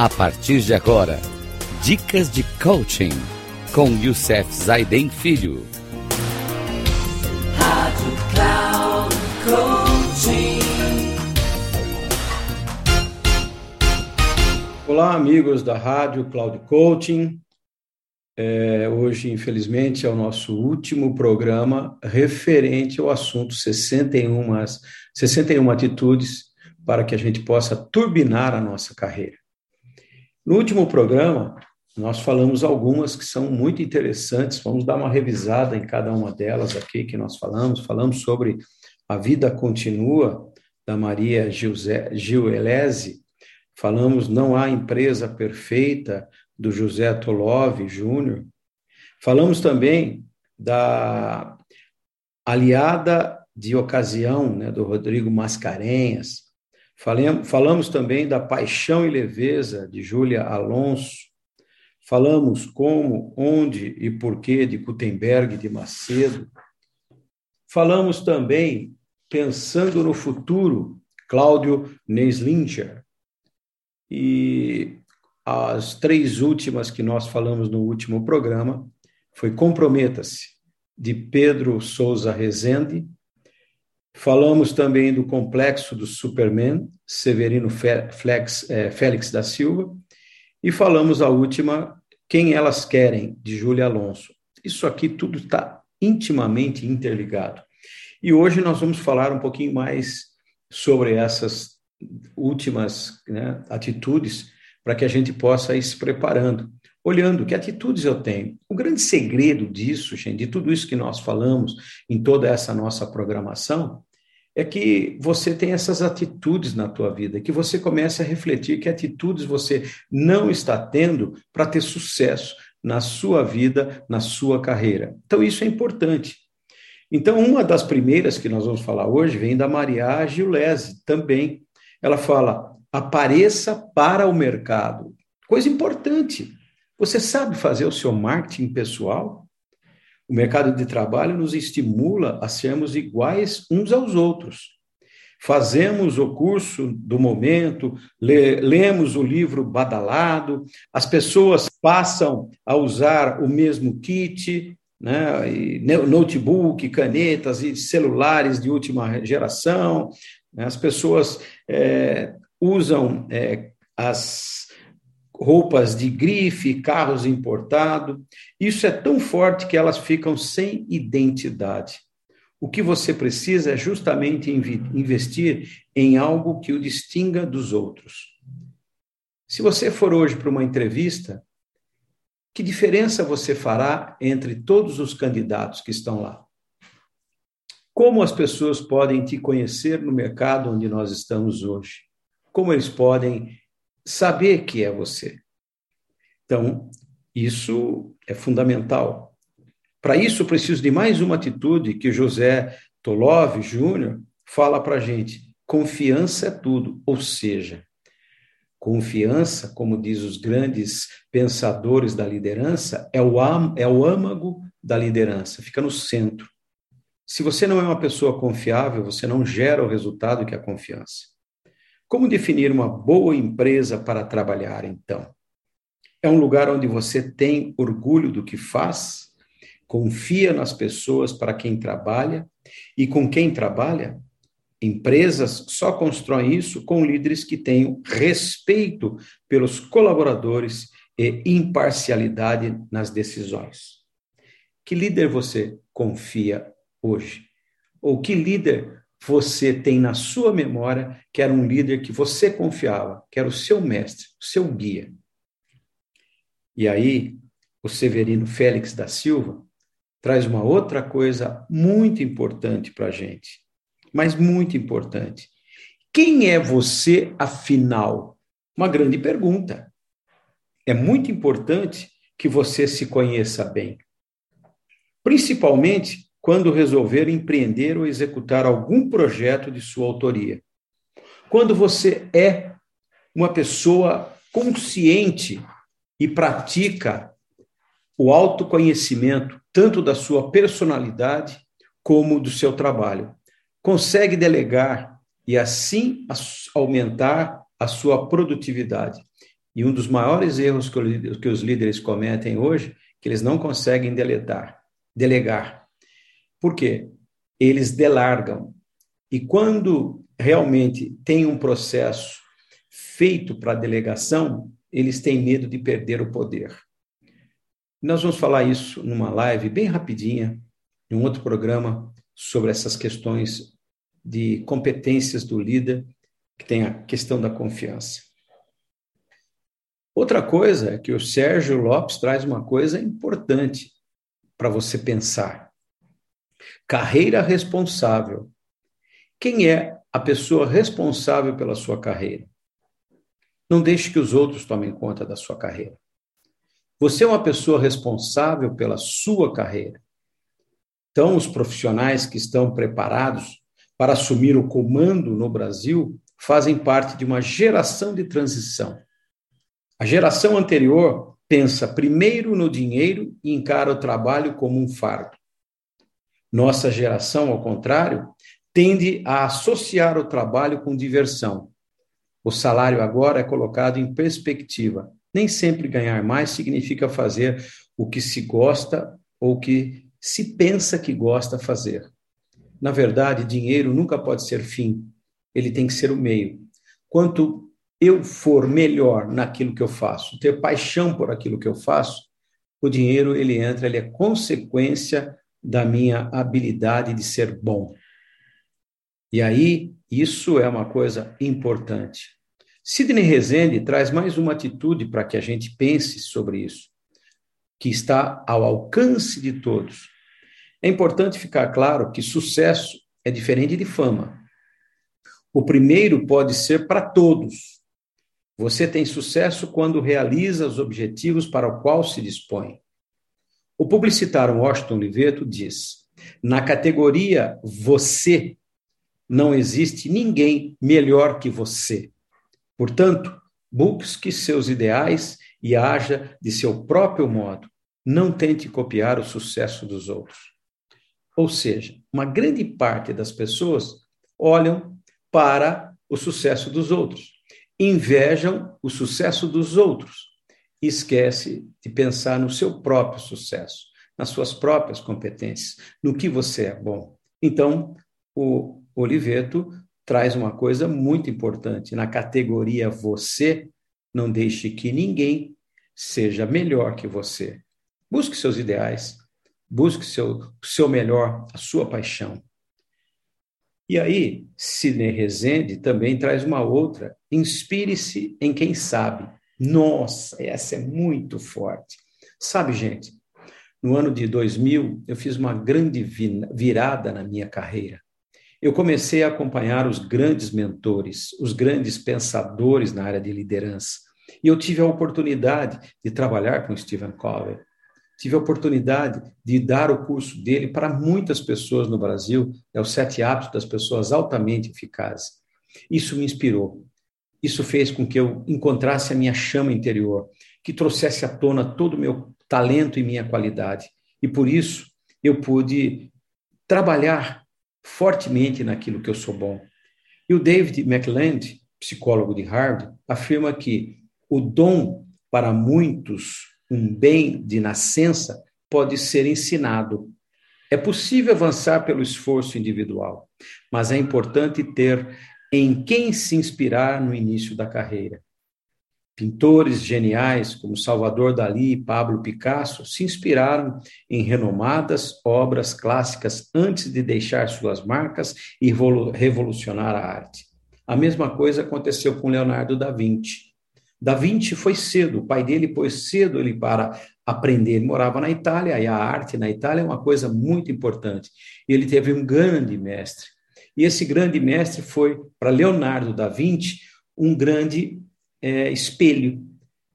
A partir de agora, dicas de coaching com Youssef Zaiden Filho. Rádio Cloud Coaching. Olá, amigos da Rádio Cloud Coaching. É, hoje, infelizmente, é o nosso último programa referente ao assunto 61, 61 atitudes para que a gente possa turbinar a nossa carreira. No último programa, nós falamos algumas que são muito interessantes, vamos dar uma revisada em cada uma delas aqui que nós falamos. Falamos sobre a vida continua da Maria Gilelese, falamos não há empresa perfeita do José Tolov Júnior. Falamos também da aliada de ocasião, né, do Rodrigo Mascarenhas. Falamos também da Paixão e Leveza, de Júlia Alonso. Falamos como, onde e porquê de Gutenberg de Macedo. Falamos também, pensando no futuro, Cláudio Neislinger. E as três últimas que nós falamos no último programa foi Comprometa-se, de Pedro Souza Rezende, Falamos também do complexo do Superman, Severino Flex, é, Félix da Silva, e falamos a última, Quem Elas Querem, de Júlia Alonso. Isso aqui tudo está intimamente interligado. E hoje nós vamos falar um pouquinho mais sobre essas últimas né, atitudes para que a gente possa ir se preparando, olhando que atitudes eu tenho. Grande segredo disso, gente, de tudo isso que nós falamos em toda essa nossa programação, é que você tem essas atitudes na tua vida, que você comece a refletir que atitudes você não está tendo para ter sucesso na sua vida, na sua carreira. Então isso é importante. Então uma das primeiras que nós vamos falar hoje vem da Maria Gilese, também. Ela fala: "Apareça para o mercado". Coisa importante. Você sabe fazer o seu marketing pessoal? O mercado de trabalho nos estimula a sermos iguais uns aos outros. Fazemos o curso do momento, lemos o livro badalado, as pessoas passam a usar o mesmo kit, né, notebook, canetas e celulares de última geração, né, as pessoas é, usam é, as roupas de grife, carros importados. Isso é tão forte que elas ficam sem identidade. O que você precisa é justamente investir em algo que o distinga dos outros. Se você for hoje para uma entrevista, que diferença você fará entre todos os candidatos que estão lá? Como as pessoas podem te conhecer no mercado onde nós estamos hoje? Como eles podem saber que é você. Então, isso é fundamental. Para isso, preciso de mais uma atitude que José Tolov Júnior fala para a gente. Confiança é tudo, ou seja, confiança, como diz os grandes pensadores da liderança, é o, am, é o âmago da liderança, fica no centro. Se você não é uma pessoa confiável, você não gera o resultado que é a confiança. Como definir uma boa empresa para trabalhar, então? É um lugar onde você tem orgulho do que faz, confia nas pessoas para quem trabalha e com quem trabalha. Empresas só constroem isso com líderes que tenham respeito pelos colaboradores e imparcialidade nas decisões. Que líder você confia hoje? Ou que líder você tem na sua memória que era um líder que você confiava, que era o seu mestre, o seu guia. E aí, o Severino Félix da Silva traz uma outra coisa muito importante para a gente, mas muito importante. Quem é você, afinal? Uma grande pergunta. É muito importante que você se conheça bem. Principalmente quando resolver empreender ou executar algum projeto de sua autoria. Quando você é uma pessoa consciente e pratica o autoconhecimento, tanto da sua personalidade como do seu trabalho. Consegue delegar e assim aumentar a sua produtividade. E um dos maiores erros que, os líderes cometem hoje, que eles não conseguem deletar, delegar. Por quê? Eles delargam. E quando realmente tem um processo feito para delegação, eles têm medo de perder o poder. Nós vamos falar isso numa live bem rapidinha, em um outro programa, sobre essas questões de competências do líder, que tem a questão da confiança. Outra coisa é que o Sérgio Lopes traz uma coisa importante para você pensar. Carreira responsável. Quem é a pessoa responsável pela sua carreira? Não deixe que os outros tomem conta da sua carreira. Você é uma pessoa responsável pela sua carreira. Então, os profissionais que estão preparados para assumir o comando no Brasil fazem parte de uma geração de transição. A geração anterior pensa primeiro no dinheiro e encara o trabalho como um fardo. Nossa geração, ao contrário, tende a associar o trabalho com diversão. O salário agora é colocado em perspectiva. Nem sempre ganhar mais significa fazer o que se gosta ou que se pensa que gosta fazer. Na verdade, dinheiro nunca pode ser fim, ele tem que ser o meio. Quanto eu for melhor naquilo que eu faço, ter paixão por aquilo que eu faço, o dinheiro ele entra, ele é consequência da minha habilidade de ser bom. E aí, isso é uma coisa importante. Sidney Rezende traz mais uma atitude para que a gente pense sobre isso, que está ao alcance de todos. É importante ficar claro que sucesso é diferente de fama. O primeiro pode ser para todos. Você tem sucesso quando realiza os objetivos para o qual se dispõe. O publicitário Washington Oliveto diz: na categoria você, não existe ninguém melhor que você. Portanto, busque seus ideais e haja de seu próprio modo. Não tente copiar o sucesso dos outros. Ou seja, uma grande parte das pessoas olham para o sucesso dos outros, invejam o sucesso dos outros e esquece de pensar no seu próprio sucesso, nas suas próprias competências, no que você é bom. Então, o Oliveto traz uma coisa muito importante na categoria você, não deixe que ninguém seja melhor que você. Busque seus ideais, Busque seu, seu melhor, a sua paixão. E aí, Sidney Rezende também traz uma outra. Inspire-se em quem sabe. Nossa, essa é muito forte. Sabe, gente, no ano de 2000, eu fiz uma grande virada na minha carreira. Eu comecei a acompanhar os grandes mentores, os grandes pensadores na área de liderança. E eu tive a oportunidade de trabalhar com Stephen Covey, tive a oportunidade de dar o curso dele para muitas pessoas no Brasil, é o Sete Hábitos das Pessoas Altamente Eficazes. Isso me inspirou. Isso fez com que eu encontrasse a minha chama interior, que trouxesse à tona todo o meu talento e minha qualidade. E por isso eu pude trabalhar fortemente naquilo que eu sou bom. E o David McLand, psicólogo de Harvard, afirma que o dom para muitos um bem de nascença pode ser ensinado. É possível avançar pelo esforço individual, mas é importante ter em quem se inspirar no início da carreira. Pintores geniais como Salvador Dalí e Pablo Picasso se inspiraram em renomadas obras clássicas antes de deixar suas marcas e revolucionar a arte. A mesma coisa aconteceu com Leonardo da Vinci. Da Vinci foi cedo, o pai dele pôs cedo ele para aprender. Ele morava na Itália, e a arte na Itália é uma coisa muito importante. Ele teve um grande mestre. E esse grande mestre foi, para Leonardo da Vinci, um grande é, espelho.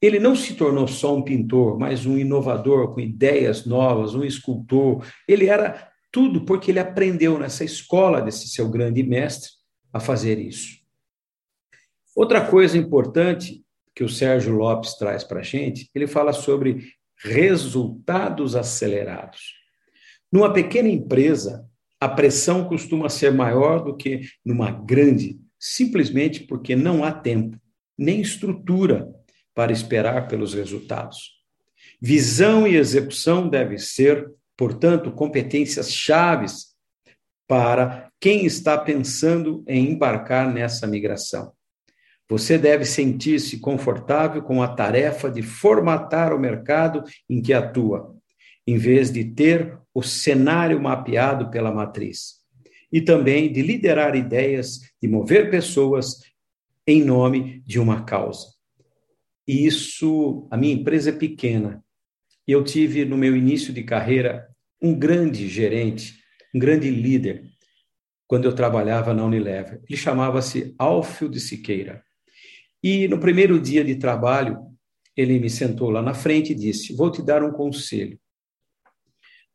Ele não se tornou só um pintor, mas um inovador com ideias novas, um escultor. Ele era tudo porque ele aprendeu nessa escola desse seu grande mestre a fazer isso. Outra coisa importante que o Sérgio Lopes traz para a gente, ele fala sobre resultados acelerados. Numa pequena empresa, a pressão costuma ser maior do que numa grande, simplesmente porque não há tempo, nem estrutura para esperar pelos resultados. Visão e execução devem ser, portanto, competências chaves para quem está pensando em embarcar nessa migração. Você deve sentir-se confortável com a tarefa de formatar o mercado em que atua, em vez de ter o cenário mapeado pela matriz. E também de liderar ideias, de mover pessoas em nome de uma causa. E isso, a minha empresa é pequena. E eu tive no meu início de carreira um grande gerente, um grande líder, quando eu trabalhava na Unilever. Ele chamava-se Alfio de Siqueira. E no primeiro dia de trabalho, ele me sentou lá na frente e disse: Vou te dar um conselho.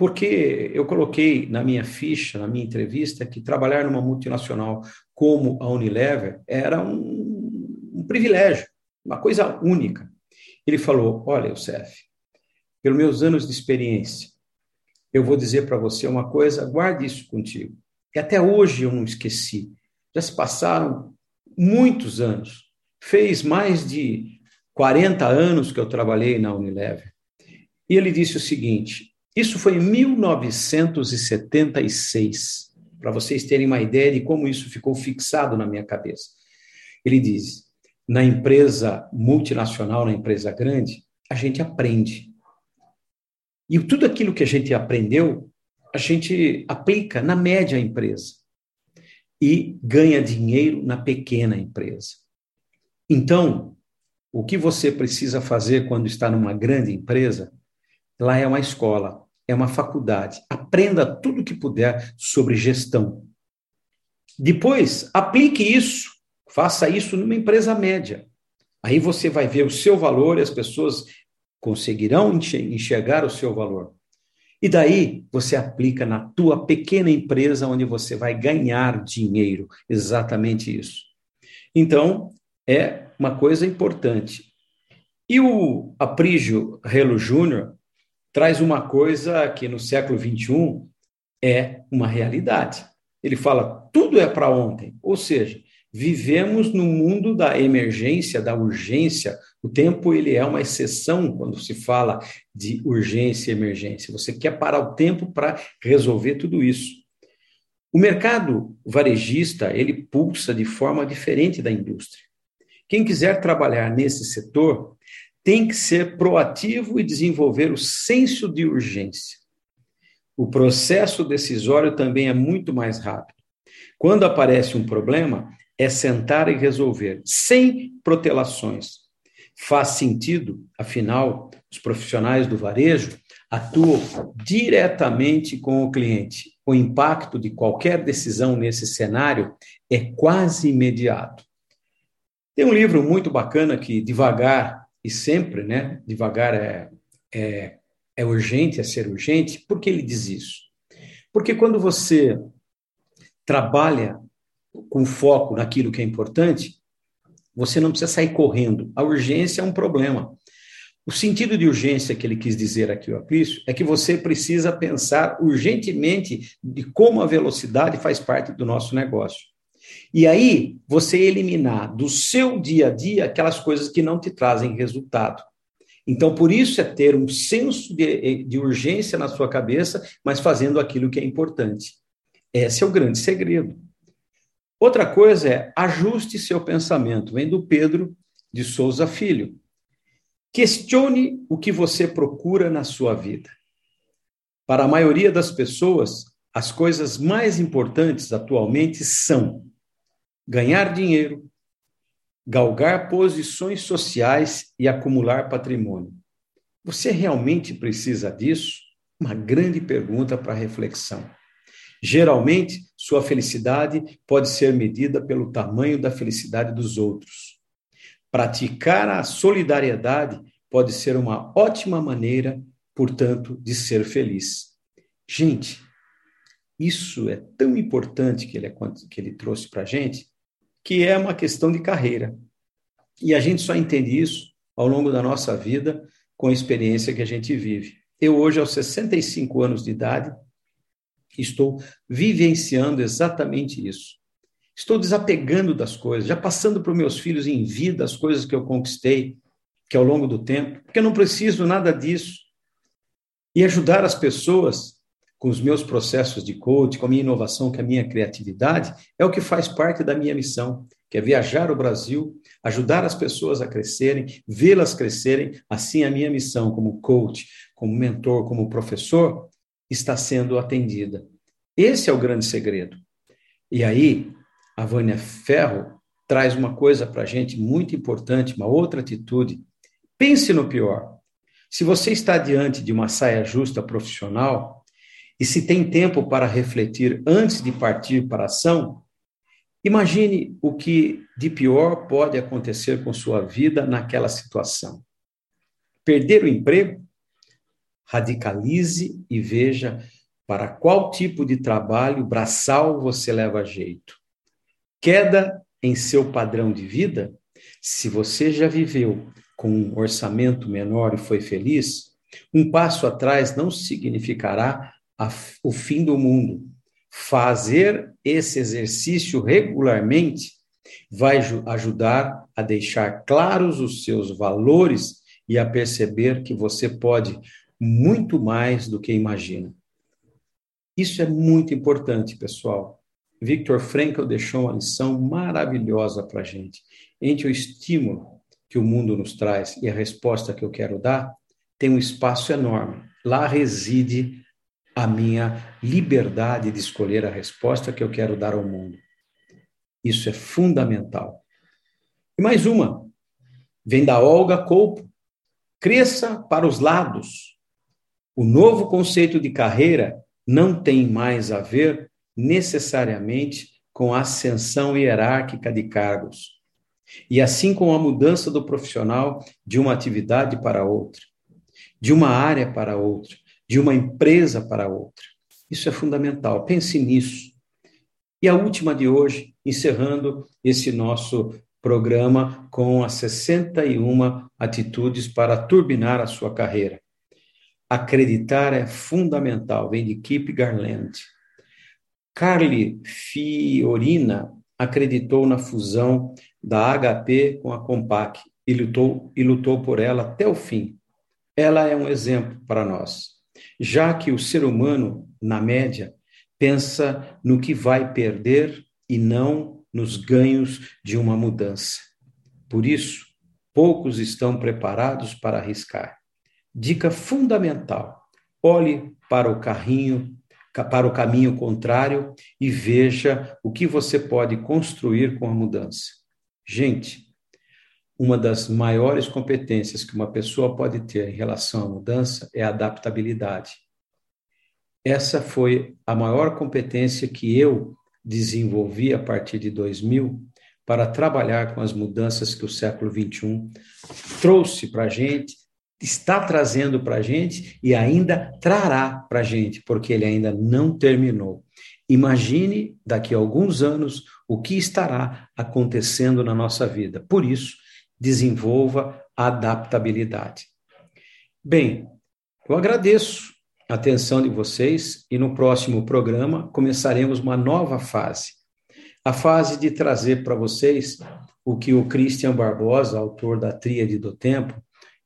Porque eu coloquei na minha ficha, na minha entrevista, que trabalhar numa multinacional como a Unilever era um, um privilégio, uma coisa única. Ele falou: Olha, Youssef, pelos meus anos de experiência, eu vou dizer para você uma coisa, guarde isso contigo. E até hoje eu não esqueci. Já se passaram muitos anos. Fez mais de 40 anos que eu trabalhei na Unilever. E ele disse o seguinte: isso foi em 1976, para vocês terem uma ideia de como isso ficou fixado na minha cabeça. Ele diz: na empresa multinacional, na empresa grande, a gente aprende. E tudo aquilo que a gente aprendeu, a gente aplica na média empresa e ganha dinheiro na pequena empresa. Então, o que você precisa fazer quando está numa grande empresa? Lá é uma escola, é uma faculdade. Aprenda tudo que puder sobre gestão. Depois, aplique isso, faça isso numa empresa média. Aí você vai ver o seu valor e as pessoas conseguirão enxergar o seu valor. E daí você aplica na tua pequena empresa onde você vai ganhar dinheiro, exatamente isso. Então, é uma coisa importante. E o Aprígio Relo Júnior traz uma coisa que no século XXI é uma realidade. Ele fala, tudo é para ontem. Ou seja, vivemos no mundo da emergência, da urgência. O tempo ele é uma exceção quando se fala de urgência e emergência. Você quer parar o tempo para resolver tudo isso. O mercado varejista, ele pulsa de forma diferente da indústria. Quem quiser trabalhar nesse setor tem que ser proativo e desenvolver o senso de urgência. O processo decisório também é muito mais rápido. Quando aparece um problema, é sentar e resolver, sem protelações. Faz sentido, afinal, os profissionais do varejo atuam diretamente com o cliente. O impacto de qualquer decisão nesse cenário é quase imediato. Tem um livro muito bacana que devagar e sempre, né? Devagar é, é, é urgente, é ser urgente. Por que ele diz isso? Porque quando você trabalha com foco naquilo que é importante, você não precisa sair correndo. A urgência é um problema. O sentido de urgência que ele quis dizer aqui, o Aprício, é que você precisa pensar urgentemente de como a velocidade faz parte do nosso negócio. E aí, você eliminar do seu dia a dia aquelas coisas que não te trazem resultado. Então, por isso é ter um senso de, de urgência na sua cabeça, mas fazendo aquilo que é importante. Esse é o grande segredo. Outra coisa é ajuste seu pensamento. Vem do Pedro de Souza Filho. Questione o que você procura na sua vida. Para a maioria das pessoas, as coisas mais importantes atualmente são ganhar dinheiro, galgar posições sociais e acumular patrimônio. Você realmente precisa disso? Uma grande pergunta para reflexão. Geralmente, sua felicidade pode ser medida pelo tamanho da felicidade dos outros. Praticar a solidariedade pode ser uma ótima maneira, portanto, de ser feliz. Gente, isso é tão importante que ele, é, que ele trouxe para a gente, que é uma questão de carreira. E a gente só entende isso ao longo da nossa vida com a experiência que a gente vive. Eu hoje, aos 65 anos de idade, estou vivenciando exatamente isso. Estou desapegando das coisas, já passando para os meus filhos em vida as coisas que eu conquistei. que ao longo do tempo, porque eu não preciso nada disso. E ajudar as pessoas com os meus processos de coach, com a minha inovação, com a minha criatividade, é o que faz parte da minha missão, que é viajar o Brasil, ajudar as pessoas a crescerem, vê-las crescerem. Assim, a minha missão como coach, como mentor, como professor, está sendo atendida. Esse é o grande segredo. E aí, a Vânia Ferro traz uma coisa para a gente muito importante, uma outra atitude. Pense no pior. Se você está diante de uma saia justa profissional e se tem tempo para refletir antes de partir para a ação, imagine o que de pior pode acontecer com sua vida naquela situação. Perder o emprego? Radicalize e veja para qual tipo de trabalho braçal você leva jeito. Queda em seu padrão de vida? Se você já viveu com um orçamento menor e foi feliz, um passo atrás não significará a, o fim do mundo. Fazer esse exercício regularmente vai ajudar a deixar claros os seus valores e a perceber que você pode muito mais do que imagina. Isso é muito importante, pessoal. Victor Frankl deixou uma lição maravilhosa para a gente. Entre o estímulo que o mundo nos traz e a resposta que eu quero dar, tem um espaço enorme. Lá reside a minha liberdade de escolher a resposta que eu quero dar ao mundo. Isso é fundamental. E mais uma, vem da Olga Colpo. Cresça para os lados. O novo conceito de carreira não tem mais a ver necessariamente com a ascensão hierárquica de cargos. E assim com a mudança do profissional de uma atividade para outra, de uma área para outra, de uma empresa para outra. Isso é fundamental. Pense nisso. E a última de hoje, encerrando esse nosso programa com as 61 atitudes para turbinar a sua carreira. Acreditar é fundamental, vem de Kip Garland. Carly Fiorina acreditou na fusão da HP com a Compaq e lutou, e lutou por ela até o fim. Ela é um exemplo para nós, já que o ser humano, na média, pensa no que vai perder e não nos ganhos de uma mudança. Por isso, poucos estão preparados para arriscar. Dica fundamental: olhe para o carrinho, para o caminho contrário e veja o que você pode construir com a mudança. Gente, uma das maiores competências que uma pessoa pode ter em relação à mudança é a adaptabilidade. Essa foi a maior competência que eu desenvolvi a partir de 2000 para trabalhar com as mudanças que o século XXI trouxe para a gente está trazendo para a gente e ainda trará para a gente, porque ele ainda não terminou. Imagine daqui a alguns anos o que estará acontecendo na nossa vida. Por isso, desenvolva adaptabilidade. Bem, eu agradeço a atenção de vocês e no próximo programa começaremos uma nova fase. A fase de trazer para vocês o que o Christian Barbosa, autor da Tríade do Tempo,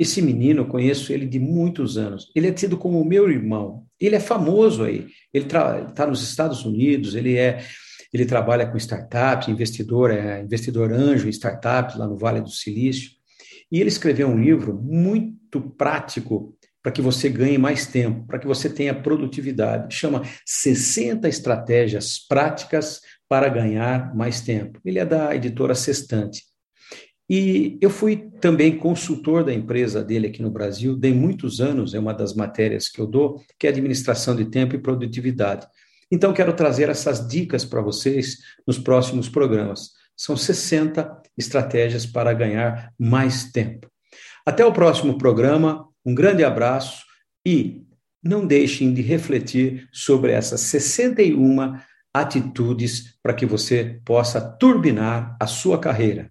esse menino, eu conheço ele de muitos anos. Ele é tido como meu irmão. Ele é famoso aí. Ele está nos Estados Unidos, ele é ele trabalha com startups, investidor, é investidor anjo em startups lá no Vale do Silício. E ele escreveu um livro muito prático para que você ganhe mais tempo, para que você tenha produtividade. Chama 60 estratégias práticas para ganhar mais tempo. Ele é da editora Sextante. E eu fui também consultor da empresa dele aqui no Brasil, dei muitos anos, é uma das matérias que eu dou, que é administração de tempo e produtividade. Então, quero trazer essas dicas para vocês nos próximos programas. São 60 estratégias para ganhar mais tempo. Até o próximo programa, um grande abraço e não deixem de refletir sobre essas 61 atitudes para que você possa turbinar a sua carreira.